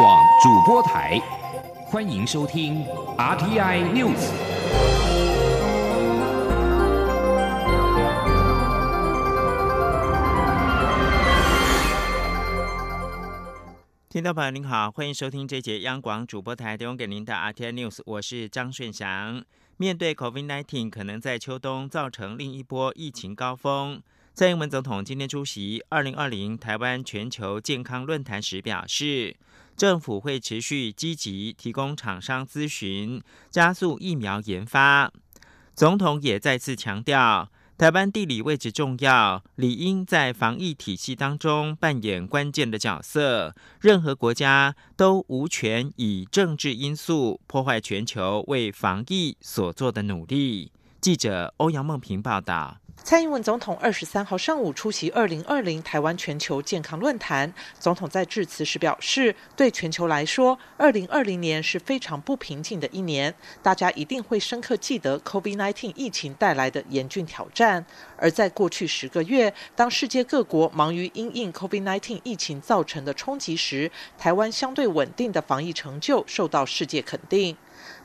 广主播台，欢迎收听 RTI News。听众朋友您好，欢迎收听这节央广主播台提供给您的 RTI News，我是张顺祥。面对 COVID-19 可能在秋冬造成另一波疫情高峰。蔡英文总统今天出席二零二零台湾全球健康论坛时表示，政府会持续积极提供厂商咨询，加速疫苗研发。总统也再次强调，台湾地理位置重要，理应在防疫体系当中扮演关键的角色。任何国家都无权以政治因素破坏全球为防疫所做的努力。记者欧阳梦平报道。蔡英文总统二十三号上午出席二零二零台湾全球健康论坛。总统在致辞时表示，对全球来说，二零二零年是非常不平静的一年，大家一定会深刻记得 COVID-19 疫情带来的严峻挑战。而在过去十个月，当世界各国忙于因应 COVID-19 疫情造成的冲击时，台湾相对稳定的防疫成就受到世界肯定。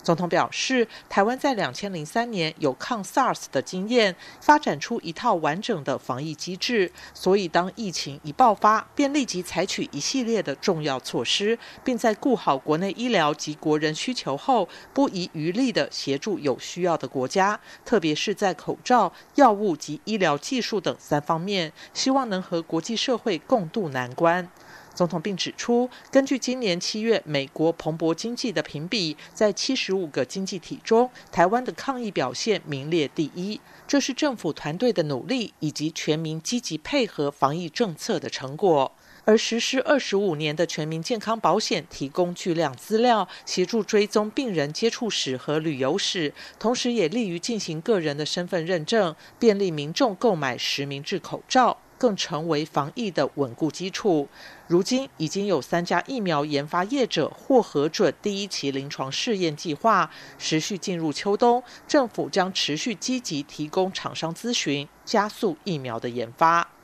总统表示，台湾在两千零三年有抗 SARS 的经验，发展出一套完整的防疫机制，所以当疫情一爆发，便立即采取一系列的重要措施，并在顾好国内医疗及国人需求后，不遗余力地协助有需要的国家，特别是在口罩、药物及医疗技术等三方面，希望能和国际社会共度难关。总统并指出，根据今年七月美国彭博经济的评比，在七十五个经济体中，台湾的抗疫表现名列第一。这是政府团队的努力以及全民积极配合防疫政策的成果。而实施二十五年的全民健康保险，提供巨量资料，协助追踪病人接触史和旅游史，同时也利于进行个人的身份认证，便利民众购买实名制口罩。更成为防疫的稳固基础。如今已经有三家疫苗研发业者获核准第一期临床试验计划，持续进入秋冬，政府将持续积极提供厂商咨询，加速疫苗的研发。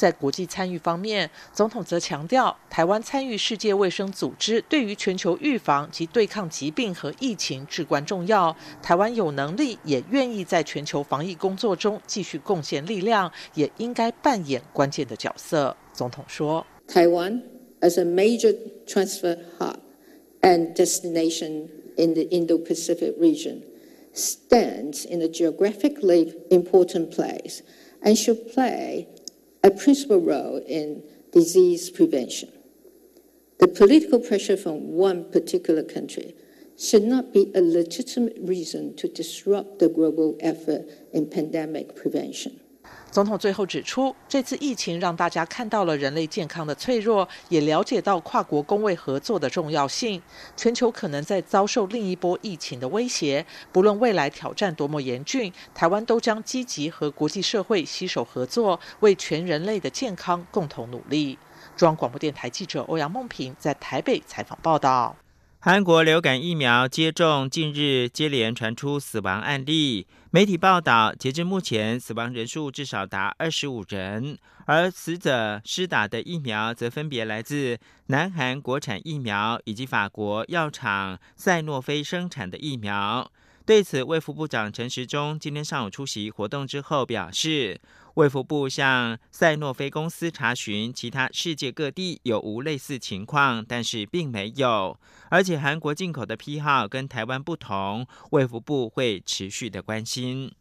在国际参与方面，总统则强调，台湾参与世界卫生组织对于全球预防及对抗疾病和疫情至关重要。台湾有能力，也愿意在全球防疫工作中继续贡献力量，也应该扮演关键的角色。总统说：“台湾 as a major transfer hub and destination in the Indo-Pacific region stands in a geographically important place and should play.” A principal role in disease prevention. The political pressure from one particular country should not be a legitimate reason to disrupt the global effort in pandemic prevention. 总统最后指出，这次疫情让大家看到了人类健康的脆弱，也了解到跨国工卫合作的重要性。全球可能在遭受另一波疫情的威胁，不论未来挑战多么严峻，台湾都将积极和国际社会携手合作，为全人类的健康共同努力。中央广播电台记者欧阳梦平在台北采访报道。韩国流感疫苗接种近日接连传出死亡案例，媒体报道，截至目前死亡人数至少达二十五人，而死者施打的疫苗则分别来自南韩国产疫苗以及法国药厂赛诺菲生产的疫苗。对此，卫福部长陈时中今天上午出席活动之后表示。卫福部向赛诺菲公司查询其他世界各地有无类似情况，但是并没有。而且韩国进口的批号跟台湾不同，卫福部会持续的关心。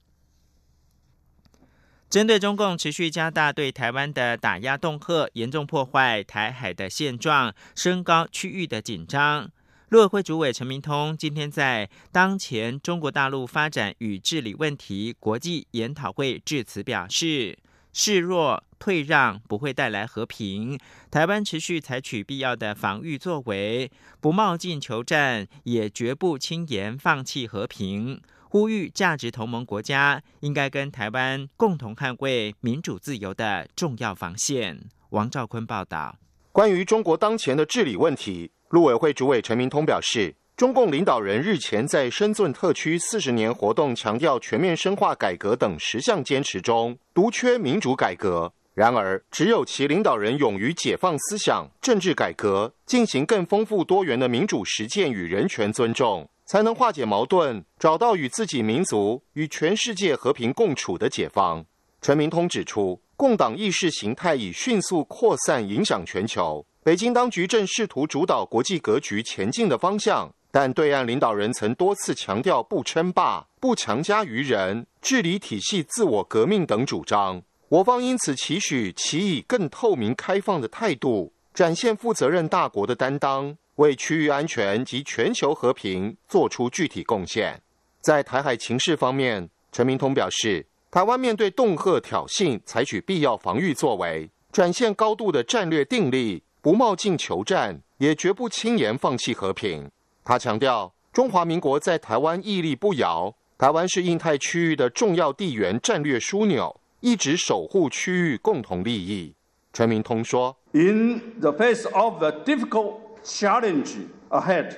针对中共持续加大对台湾的打压恫吓，严重破坏台海的现状，升高区域的紧张。陆委会主委陈明通今天在当前中国大陆发展与治理问题国际研讨会致辞表示：示弱退让不会带来和平，台湾持续采取必要的防御作为，不冒进求战，也绝不轻言放弃和平。呼吁价值同盟国家应该跟台湾共同捍卫民主自由的重要防线。王兆坤报道。关于中国当前的治理问题。陆委会主委陈明通表示，中共领导人日前在深圳特区四十年活动强调全面深化改革等十项坚持中，独缺民主改革。然而，只有其领导人勇于解放思想、政治改革，进行更丰富多元的民主实践与人权尊重，才能化解矛盾，找到与自己民族与全世界和平共处的解放。陈明通指出，共党意识形态已迅速扩散，影响全球。北京当局正试图主导国际格局前进的方向，但对岸领导人曾多次强调不称霸、不强加于人、治理体系自我革命等主张。我方因此期许其以更透明开放的态度，展现负责任大国的担当，为区域安全及全球和平做出具体贡献。在台海情势方面，陈明通表示，台湾面对恫吓挑衅，采取必要防御作为，展现高度的战略定力，不冒进求战，也绝不轻言放弃和平。他强调，中华民国在台湾屹立不摇，台湾是印太区域的重要地缘战略枢纽。一直守护区域共同利益。陈明通说：“In the face of the difficult challenge ahead,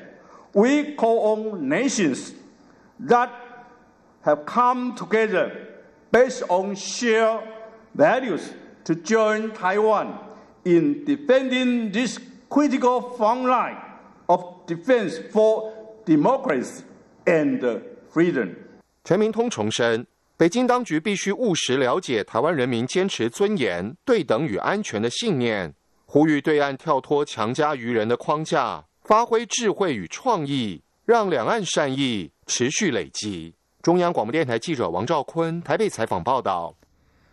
we call on nations that have come together based on shared values to join Taiwan in defending this critical front line of defense for democracy and freedom。”陈明通重申。北京当局必须务实了解台湾人民坚持尊严、对等与安全的信念，呼吁对岸跳脱强加于人的框架，发挥智慧与创意，让两岸善意持续累积。中央广播电台记者王兆坤台北采访报道。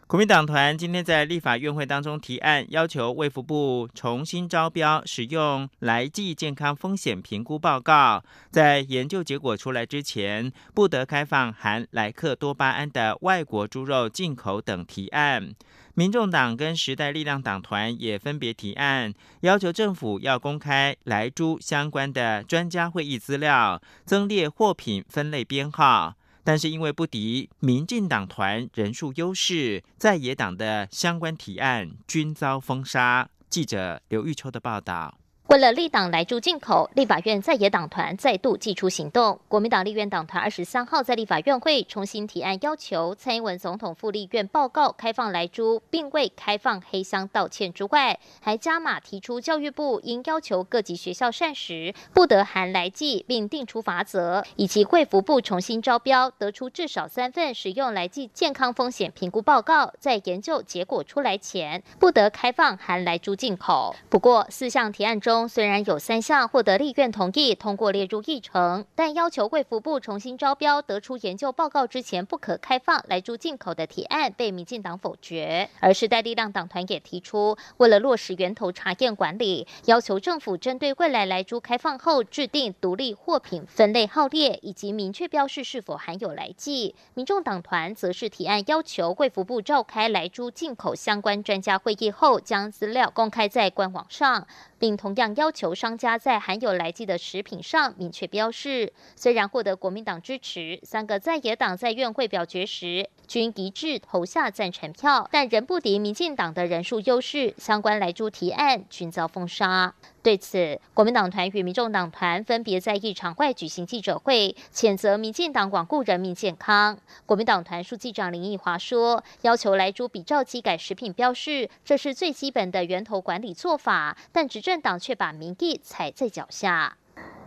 国民党团今天在立法院会当中提案，要求卫福部重新招标使用来记健康风险评估报告，在研究结果出来之前，不得开放含莱克多巴胺的外国猪肉进口等提案。民众党跟时代力量党团也分别提案，要求政府要公开来猪相关的专家会议资料，增列货品分类编号。但是因为不敌民进党团人数优势，在野党的相关提案均遭封杀。记者刘玉秋的报道。为了立党来助进口，立法院在野党团再度祭出行动。国民党立院党团二十三号在立法院会重新提案，要求蔡英文总统赴立院报告开放来猪，并未开放黑箱道歉之外，还加码提出教育部应要求各级学校膳食不得含来剂，并定出罚则，以及贵福部重新招标，得出至少三份使用来剂健康风险评估报告，在研究结果出来前，不得开放含来猪进口。不过四项提案中，虽然有三项获得立院同意通过列入议程，但要求卫福部重新招标得出研究报告之前不可开放来猪进口的提案被民进党否决。而时代力量党团也提出，为了落实源头查验管理，要求政府针对未来来猪开放后制定独立货品分类号列，以及明确标示是否含有来剂。民众党团则是提案要求卫福部召开来猪进口相关专家会议后，将资料公开在官网上。并同样要求商家在含有来剂的食品上明确标示。虽然获得国民党支持，三个在野党在院会表决时均一致投下赞成票，但仍不敌民进党的人数优势，相关来猪提案均遭封杀。对此，国民党团与民众党团分别在议场外举行记者会，谴责民进党罔顾人民健康。国民党团书记长林奕华说：“要求来猪比照机改食品标示，这是最基本的源头管理做法。”但执政党却把民意踩在脚下，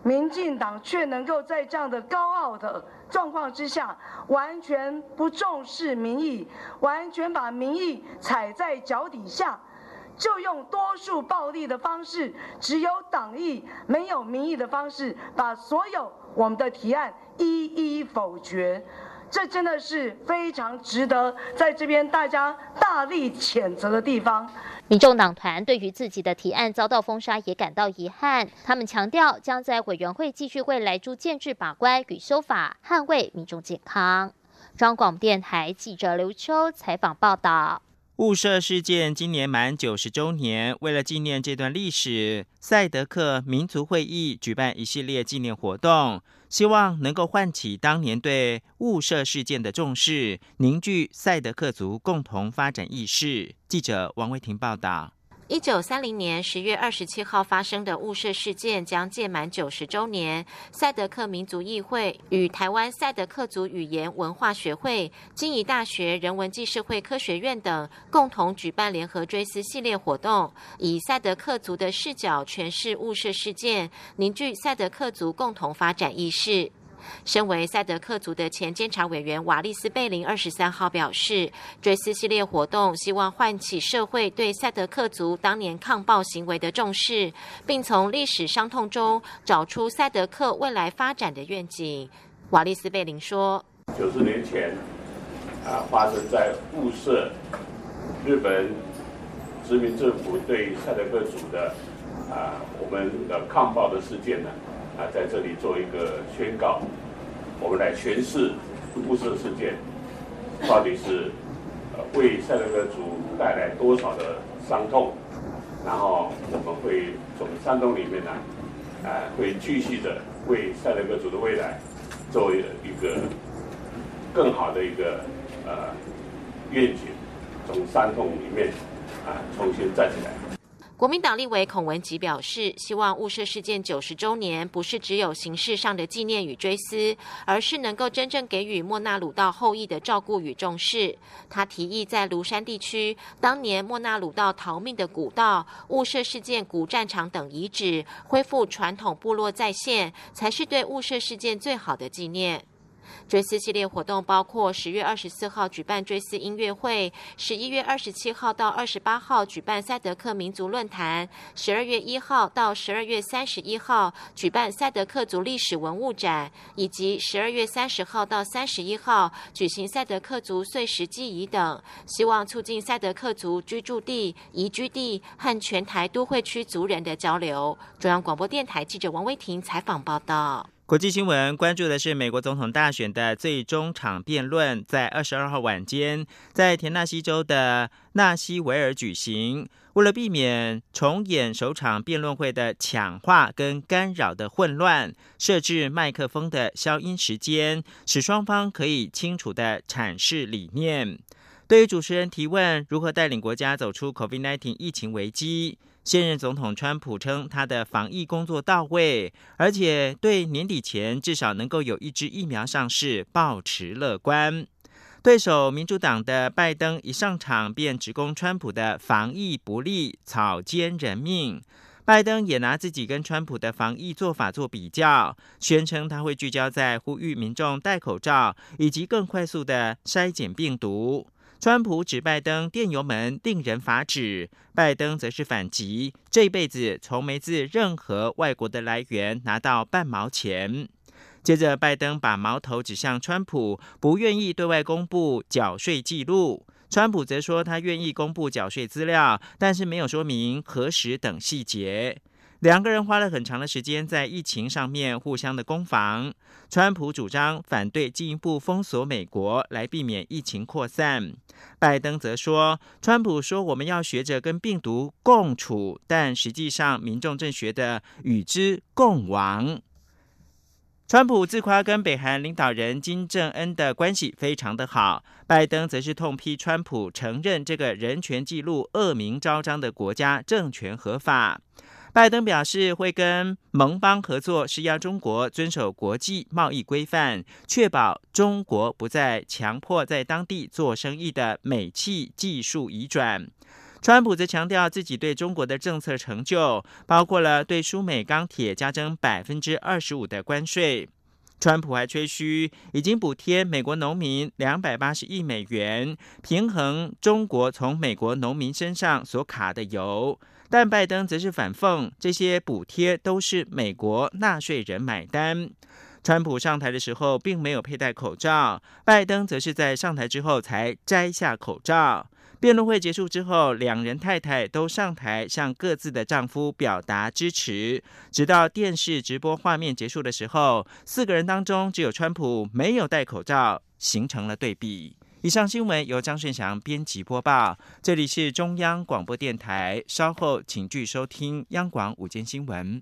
民进党却能够在这样的高傲的状况之下，完全不重视民意，完全把民意踩在脚底下。就用多数暴力的方式，只有党意没有民意的方式，把所有我们的提案一一否决，这真的是非常值得在这边大家大力谴责的地方。民众党团对于自己的提案遭到封杀也感到遗憾，他们强调将在委员会继续为来猪建制把关与修法，捍卫民众健康。中广电台记者刘秋采访报道。雾社事件今年满九十周年，为了纪念这段历史，赛德克民族会议举办一系列纪念活动，希望能够唤起当年对雾社事件的重视，凝聚赛德克族共同发展意识。记者王维婷报道。一九三零年十月二十七号发生的雾社事件将届满九十周年。赛德克民族议会与台湾赛德克族语言文化学会、金怡大学人文暨社会科学院等共同举办联合追思系列活动，以赛德克族的视角诠释雾社事件，凝聚赛德克族共同发展意识。身为赛德克族的前监察委员瓦利斯贝林二十三号表示，追思系列活动希望唤起社会对赛德克族当年抗暴行为的重视，并从历史伤痛中找出赛德克未来发展的愿景。瓦利斯贝林说：“九十年前，啊，发生在雾社日本殖民政府对赛德克族的啊，我们的抗暴的事件呢。”，在这里做一个宣告，我们来诠释雾社事件到底是呃为赛德克族带来多少的伤痛，然后我们会从伤痛里面呢，啊，会继续的为赛德克族的未来做一个更好的一个呃愿景，从伤痛里面啊重新站起来。国民党立委孔文吉表示，希望雾社事件九十周年不是只有形式上的纪念与追思，而是能够真正给予莫纳鲁道后裔的照顾与重视。他提议在庐山地区当年莫纳鲁道逃命的古道、雾社事件古战场等遗址恢复传统部落再现，才是对雾社事件最好的纪念。追思系列活动包括十月二十四号举办追思音乐会，十一月二十七号到二十八号举办赛德克民族论坛，十二月一号到十二月三十一号举办赛德克族历史文物展，以及十二月三十号到三十一号举行赛德克族碎石祭仪等，希望促进赛德克族居住地、移居地和全台都会区族人的交流。中央广播电台记者王威婷采访报道。国际新闻关注的是美国总统大选的最终场辩论，在二十二号晚间在田纳西州的纳西维尔举行。为了避免重演首场辩论会的抢话跟干扰的混乱，设置麦克风的消音时间，使双方可以清楚的阐释理念。对于主持人提问如何带领国家走出 COVID-19 疫情危机。现任总统川普称，他的防疫工作到位，而且对年底前至少能够有一支疫苗上市保持乐观。对手民主党的拜登一上场便指攻川普的防疫不力，草菅人命。拜登也拿自己跟川普的防疫做法做比较，宣称他会聚焦在呼吁民众戴口罩，以及更快速的筛检病毒。川普指拜登电油门令人发指，拜登则是反击，这辈子从没自任何外国的来源拿到半毛钱。接着，拜登把矛头指向川普，不愿意对外公布缴税记录。川普则说他愿意公布缴税资料，但是没有说明何时等细节。两个人花了很长的时间在疫情上面互相的攻防。川普主张反对进一步封锁美国，来避免疫情扩散。拜登则说，川普说我们要学着跟病毒共处，但实际上民众正学的与之共亡。川普自夸跟北韩领导人金正恩的关系非常的好，拜登则是痛批川普承认这个人权记录恶名昭彰的国家政权合法。拜登表示会跟盟邦合作，施压中国遵守国际贸易规范，确保中国不再强迫在当地做生意的美企技术移转。川普则强调自己对中国的政策成就，包括了对输美钢铁加征百分之二十五的关税。川普还吹嘘已经补贴美国农民两百八十亿美元，平衡中国从美国农民身上所卡的油。但拜登则是反讽，这些补贴都是美国纳税人买单。川普上台的时候并没有佩戴口罩，拜登则是在上台之后才摘下口罩。辩论会结束之后，两人太太都上台向各自的丈夫表达支持。直到电视直播画面结束的时候，四个人当中只有川普没有戴口罩，形成了对比。以上新闻由张顺祥编辑播报，这里是中央广播电台。稍后请继续收听央广午间新闻。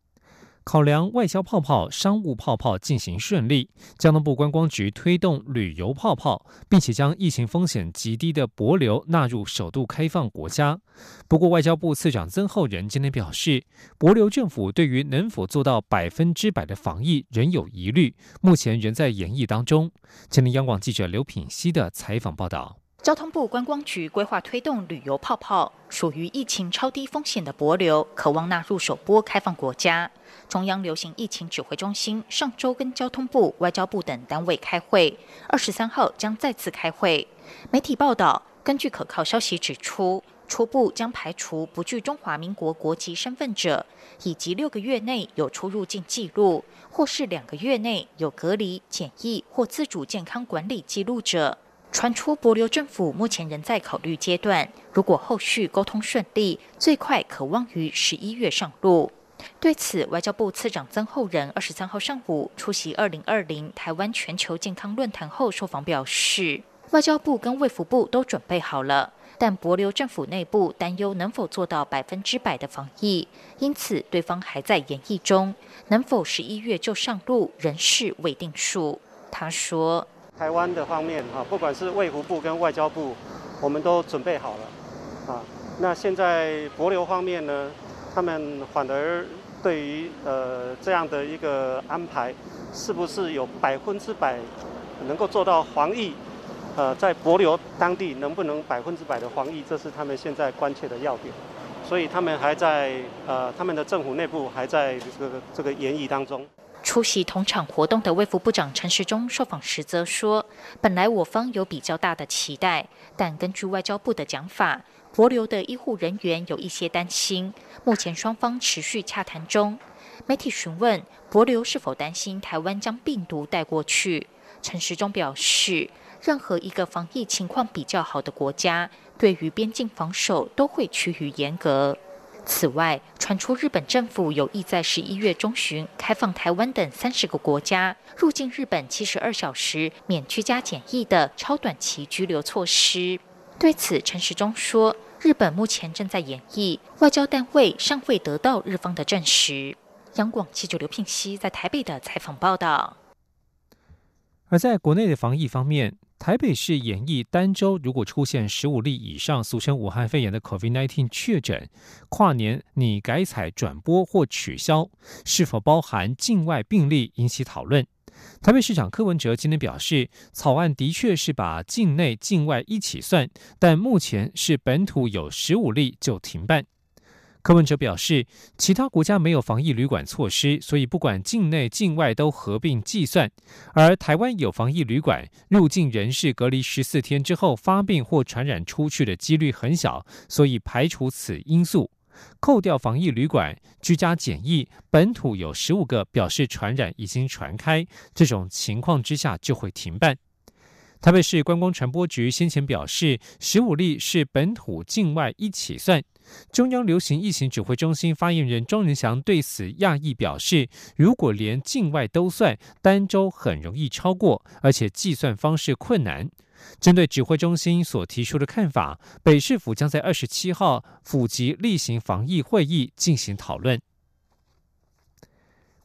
考量外销泡泡、商务泡泡进行顺利，交通部观光局推动旅游泡泡，并且将疫情风险极低的博流纳入首度开放国家。不过，外交部次长曾厚仁今天表示，博流政府对于能否做到百分之百的防疫仍有疑虑，目前仍在研议当中。今天央广记者刘品希的采访报道。交通部观光局规划推动旅游泡泡，属于疫情超低风险的博流，渴望纳入首波开放国家。中央流行疫情指挥中心上周跟交通部、外交部等单位开会，二十三号将再次开会。媒体报道，根据可靠消息指出，初步将排除不具中华民国国籍身份者，以及六个月内有出入境记录，或是两个月内有隔离检疫或自主健康管理记录者。传出博流政府目前仍在考虑阶段，如果后续沟通顺利，最快可望于十一月上路。对此，外交部次长曾厚仁二十三号上午出席二零二零台湾全球健康论坛后受访表示，外交部跟卫福部都准备好了，但博流政府内部担忧能否做到百分之百的防疫，因此对方还在研议中，能否十一月就上路仍是未定数。他说：“台湾的方面啊，不管是卫福部跟外交部，我们都准备好了啊。那现在博流方面呢？”他们反而对于呃这样的一个安排，是不是有百分之百能够做到防疫？呃，在博流当地能不能百分之百的防疫？这是他们现在关切的要点。所以他们还在呃他们的政府内部还在这个这个研议当中。出席同场活动的卫福部长陈时中受访时则说：“本来我方有比较大的期待，但根据外交部的讲法。”博流的医护人员有一些担心，目前双方持续洽谈中。媒体询问博流是否担心台湾将病毒带过去，陈时中表示，任何一个防疫情况比较好的国家，对于边境防守都会趋于严格。此外，传出日本政府有意在十一月中旬开放台湾等三十个国家入境日本七十二小时免居家检疫的超短期居留措施。对此，陈时中说：“日本目前正在演绎，外交单位尚未得到日方的证实。”央广记者刘聘熙在台北的采访报道。而在国内的防疫方面，台北市演艺单周如果出现十五例以上俗称武汉肺炎的 COVID-19 确诊，跨年拟改采转播或取消，是否包含境外病例引起讨论。台北市长柯文哲今天表示，草案的确是把境内、境外一起算，但目前是本土有十五例就停办。柯文哲表示，其他国家没有防疫旅馆措施，所以不管境内、境外都合并计算。而台湾有防疫旅馆，入境人士隔离十四天之后发病或传染出去的几率很小，所以排除此因素。扣掉防疫旅馆居家检疫，本土有十五个表示传染已经传开，这种情况之下就会停办。台北市观光传播局先前表示，十五例是本土境外一起算。中央流行疫情指挥中心发言人庄仁祥对此讶异表示，如果连境外都算，单周很容易超过，而且计算方式困难。针对指挥中心所提出的看法，北市府将在二十七号府级例行防疫会议进行讨论。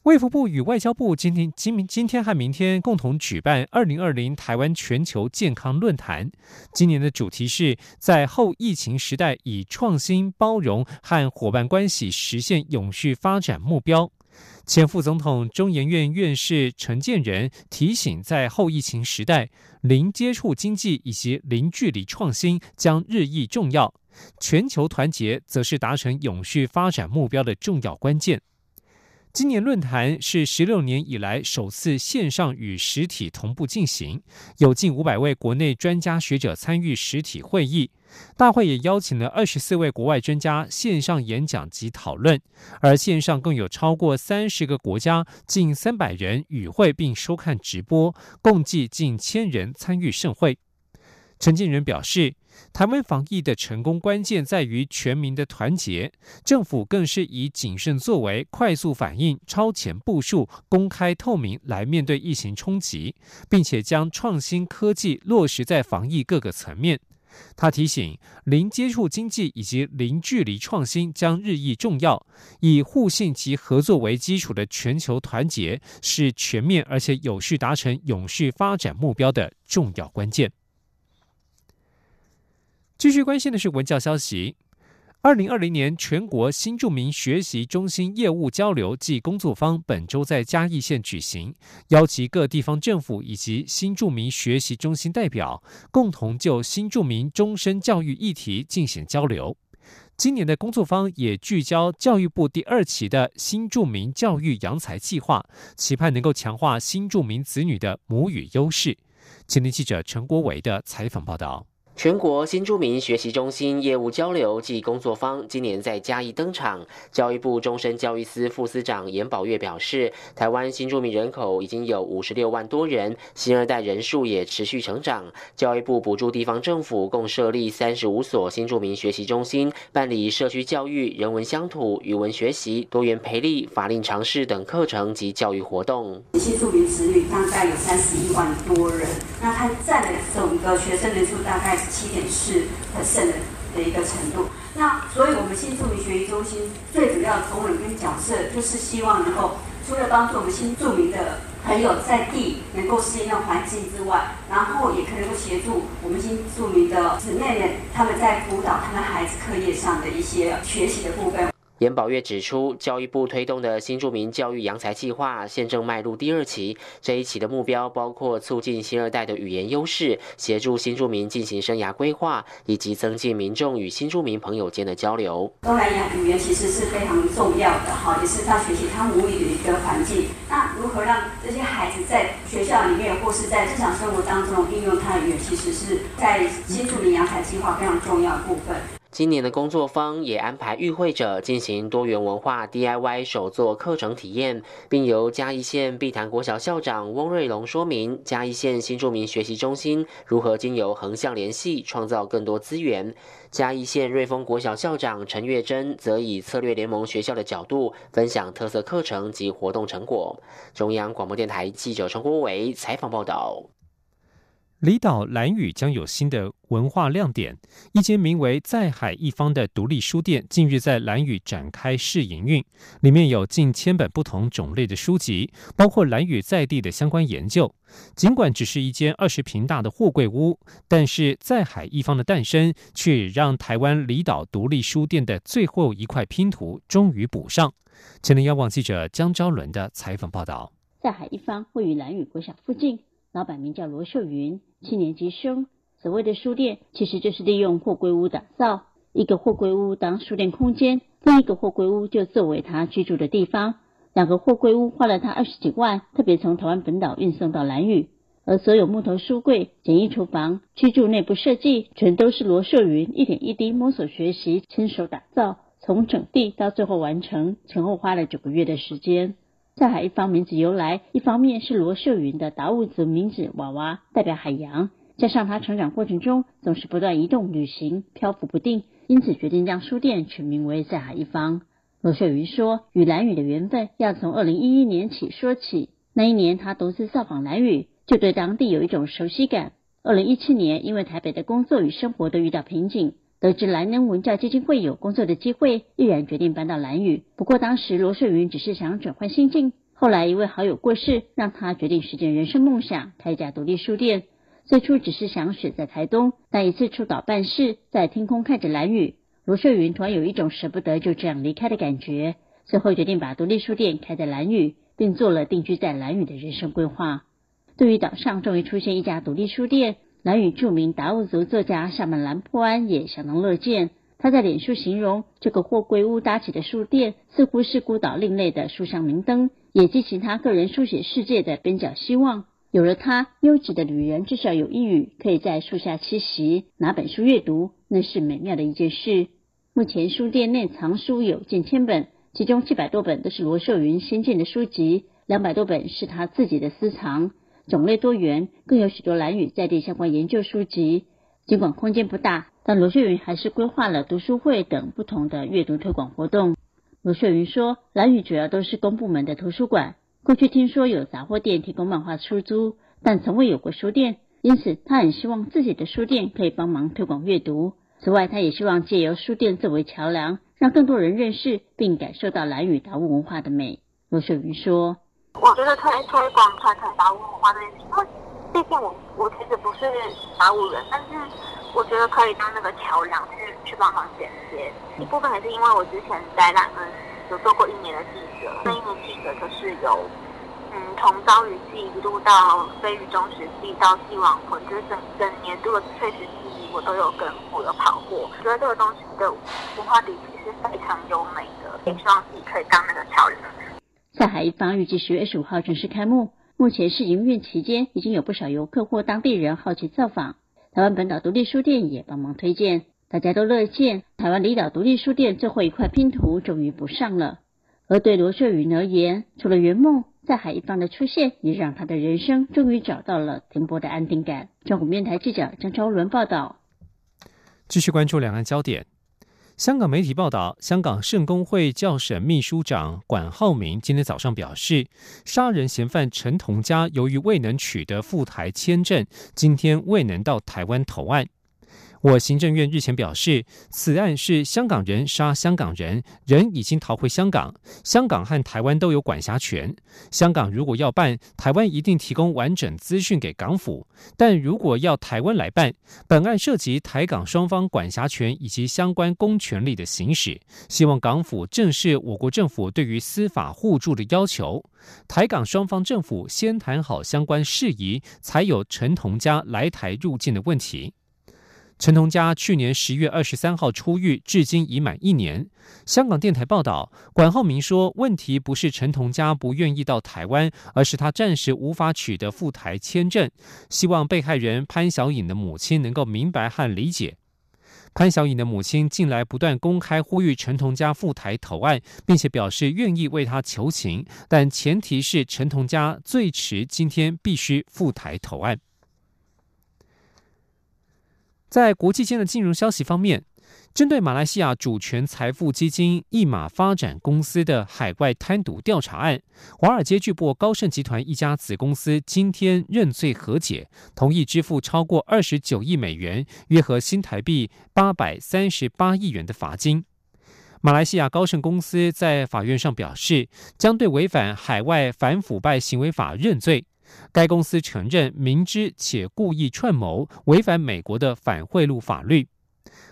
卫福部与外交部今天今明今天和明天共同举办二零二零台湾全球健康论坛，今年的主题是在后疫情时代以创新、包容和伙伴关系实现永续发展目标。前副总统中研院院士陈建仁提醒，在后疫情时代，零接触经济以及零距离创新将日益重要，全球团结则是达成永续发展目标的重要关键。今年论坛是十六年以来首次线上与实体同步进行，有近五百位国内专家学者参与实体会议。大会也邀请了二十四位国外专家线上演讲及讨论，而线上更有超过三十个国家近三百人与会并收看直播，共计近千人参与盛会。陈建仁表示。台湾防疫的成功关键在于全民的团结，政府更是以谨慎作为、快速反应、超前部署、公开透明来面对疫情冲击，并且将创新科技落实在防疫各个层面。他提醒，零接触经济以及零距离创新将日益重要，以互信及合作为基础的全球团结是全面而且有序达成永续发展目标的重要关键。继续关心的是文教消息。二零二零年全国新著名学习中心业务交流暨工作坊本周在嘉义县举行，邀集各地方政府以及新著名学习中心代表，共同就新著名终身教育议题进行交流。今年的工作坊也聚焦教育部第二期的新著名教育扬才计划，期盼能够强化新著名子女的母语优势。前天记者陈国伟的采访报道。全国新住民学习中心业务交流暨工作坊今年在嘉义登场。教育部终身教育司副司长严宝月表示，台湾新住民人口已经有五十六万多人，新二代人数也持续成长。教育部补助地方政府共设立三十五所新住民学习中心，办理社区教育、人文乡土、语文学习、多元培力、法令常识等课程及教育活动。新住民子女大概有三十一万多人，那它占的整个学生人数大概。七点四的胜的的一个程度，那所以我们新著名学习中心最主要的功能跟角色，就是希望能够除了帮助我们新著名的朋友在地能够适应那环境之外，然后也可能够协助我们新著名的姊妹们，他们在辅导他们孩子课业上的一些学习的部分。严宝月指出，教育部推动的新住民教育扬才计划现正迈入第二期。这一期的目标包括促进新二代的语言优势，协助新住民进行生涯规划，以及增进民众与新住民朋友间的交流。东南亚语言其实是非常重要的，哈，也是他学习他母语的一个环境。那如何让这些孩子在学校里面或是在日常生活当中应用他的语言，其实是在新住民扬才计划非常重要的部分。今年的工作坊也安排与会者进行多元文化 DIY 手作课程体验，并由嘉义县碧潭国小校长翁瑞龙说明嘉义县新住民学习中心如何经由横向联系创造更多资源。嘉义县瑞丰国小校长陈月珍则以策略联盟学校的角度分享特色课程及活动成果。中央广播电台记者陈国伟采访报道。离岛蓝屿将有新的文化亮点。一间名为“在海一方”的独立书店近日在蓝屿展开试营运，里面有近千本不同种类的书籍，包括蓝屿在地的相关研究。尽管只是一间二十平大的货柜屋，但是在海一方的诞生，却让台湾离岛独立书店的最后一块拼图终于补上。前天央网记者江昭伦的采访报道：在海一方位于蓝屿国小附近。老板名叫罗秀云，七年级生。所谓的书店，其实就是利用货柜屋打造一个货柜屋当书店空间，另一个货柜屋就作为他居住的地方。两个货柜屋花了他二十几万，特别从台湾本岛运送到兰屿。而所有木头书柜、简易厨房、居住内部设计，全都是罗秀云一点一滴摸索学习，亲手打造，从整地到最后完成，前后花了九个月的时间。在海一方名字由来，一方面是罗秀云的达悟族名字娃娃代表海洋，加上他成长过程中总是不断移动旅行，漂浮不定，因此决定将书店取名为在海一方。罗秀云说，与蓝屿的缘分要从二零一一年起说起。那一年他独自造访蓝屿，就对当地有一种熟悉感。二零一七年，因为台北的工作与生活都遇到瓶颈。得知蓝能文教基金会有工作的机会，毅然决定搬到蓝屿。不过当时罗顺云只是想转换心境。后来一位好友过世，让他决定实现人生梦想，开一家独立书店。最初只是想选在台东，但一次出岛办事，在天空看着蓝屿，罗顺云突然有一种舍不得就这样离开的感觉。最后决定把独立书店开在兰屿，并做了定居在兰屿的人生规划。对于岛上终于出现一家独立书店，南语著名达悟族作家夏曼兰破安也相当乐见。他在脸书形容这个货柜屋搭起的书店，似乎是孤岛另类的书香明灯，也激起他个人书写世界的边角希望。有了它，优质的旅人至少有一语可以在树下栖息，拿本书阅读，那是美妙的一件事。目前书店内藏书有近千本，其中七百多本都是罗秀云新建的书籍，两百多本是他自己的私藏，种类多元，更有许多蓝语在地相关研究书籍。尽管空间不大，但罗秀云还是规划了读书会等不同的阅读推广活动。罗秀云说，蓝语主要都是公部门的图书馆。过去听说有杂货店提供漫画出租，但从未有过书店，因此他很希望自己的书店可以帮忙推广阅读。此外，他也希望借由书店作为桥梁，让更多人认识并感受到蓝语达悟文化的美。罗秀云说：“我觉得推推广传统达悟文化这件事，因为毕竟我我其实不是达悟人，但是我觉得可以当那个桥梁去去帮忙衔接。一部分也是因为我之前在兰恩有做过一年的记者，那一年记者就是有。”嗯，从朝雨季一路到飞鱼中时季到帝王魂，就是整整年度的翠石记忆，我都有跟我有跑过。觉得这个东西的文化底蕴是非常优美的，也希望自己可以当那个桥梁。在海一方预计十月二十五号正式开幕，目前试营运期间，已经有不少游客或当地人好奇造访。台湾本岛独立书店也帮忙推荐，大家都乐见台湾离岛独立书店最后一块拼图终于补上了。而对罗秀云而言，除了圆梦。在海一方的出现，也让他的人生终于找到了停泊的安定感。中国面台记者张昭伦报道。继续关注两岸焦点。香港媒体报道，香港圣公会教省秘书长管浩明今天早上表示，杀人嫌犯陈同佳由于未能取得赴台签证，今天未能到台湾投案。我行政院日前表示，此案是香港人杀香港人，人已经逃回香港，香港和台湾都有管辖权。香港如果要办，台湾一定提供完整资讯给港府；但如果要台湾来办，本案涉及台港双方管辖权以及相关公权力的行使，希望港府正视我国政府对于司法互助的要求，台港双方政府先谈好相关事宜，才有陈同佳来台入境的问题。陈同佳去年十月二十三号出狱，至今已满一年。香港电台报道，管浩明说，问题不是陈同佳不愿意到台湾，而是他暂时无法取得赴台签证。希望被害人潘小颖的母亲能够明白和理解。潘小颖的母亲近来不断公开呼吁陈同佳赴台投案，并且表示愿意为他求情，但前提是陈同佳最迟今天必须赴台投案。在国际间的金融消息方面，针对马来西亚主权财富基金一马发展公司的海外贪渎调查案，华尔街巨擘高盛集团一家子公司今天认罪和解，同意支付超过二十九亿美元（约合新台币八百三十八亿元）的罚金。马来西亚高盛公司在法院上表示，将对违反海外反腐败行为法认罪。该公司承认明知且故意串谋违反美国的反贿赂法律。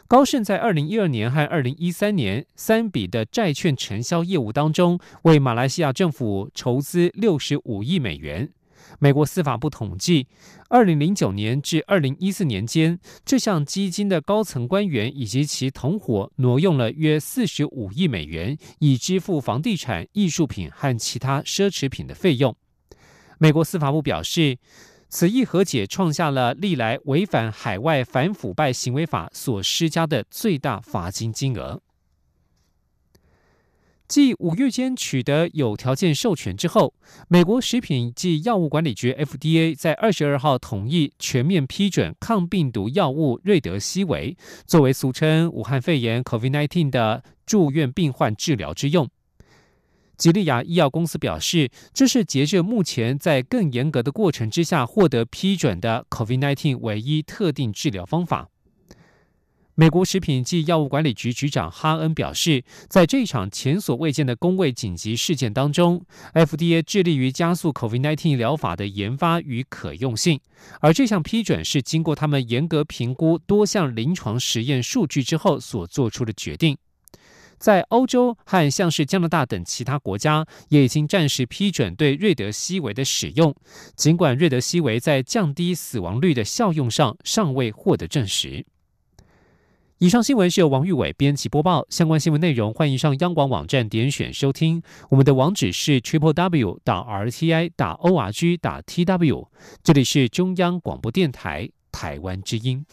高盛在二零一二年和二零一三年三笔的债券承销业务当中，为马来西亚政府筹资六十五亿美元。美国司法部统计，二零零九年至二零一四年间，这项基金的高层官员以及其同伙挪用了约四十五亿美元，以支付房地产、艺术品和其他奢侈品的费用。美国司法部表示，此一和解创下了历来违反海外反腐败行为法所施加的最大罚金金额。继五月间取得有条件授权之后，美国食品及药物管理局 （FDA） 在二十二号同意全面批准抗病毒药物瑞德西韦作为俗称武汉肺炎 （COVID-19） 的住院病患治疗之用。吉利亚医药公司表示，这是截至目前在更严格的过程之下获得批准的 COVID-19 唯一特定治疗方法。美国食品及药物管理局局长哈恩表示，在这场前所未见的公卫紧急事件当中，FDA 致力于加速 COVID-19 疗法的研发与可用性，而这项批准是经过他们严格评估多项临床实验数据之后所做出的决定。在欧洲和像是加拿大等其他国家，也已经暂时批准对瑞德西韦的使用，尽管瑞德西韦在降低死亡率的效用上尚未获得证实。以上新闻是由王玉伟编辑播报，相关新闻内容欢迎上央广网站点选收听。我们的网址是 triple w 打 r t i 打 o r g 打 t w。这里是中央广播电台台湾之音。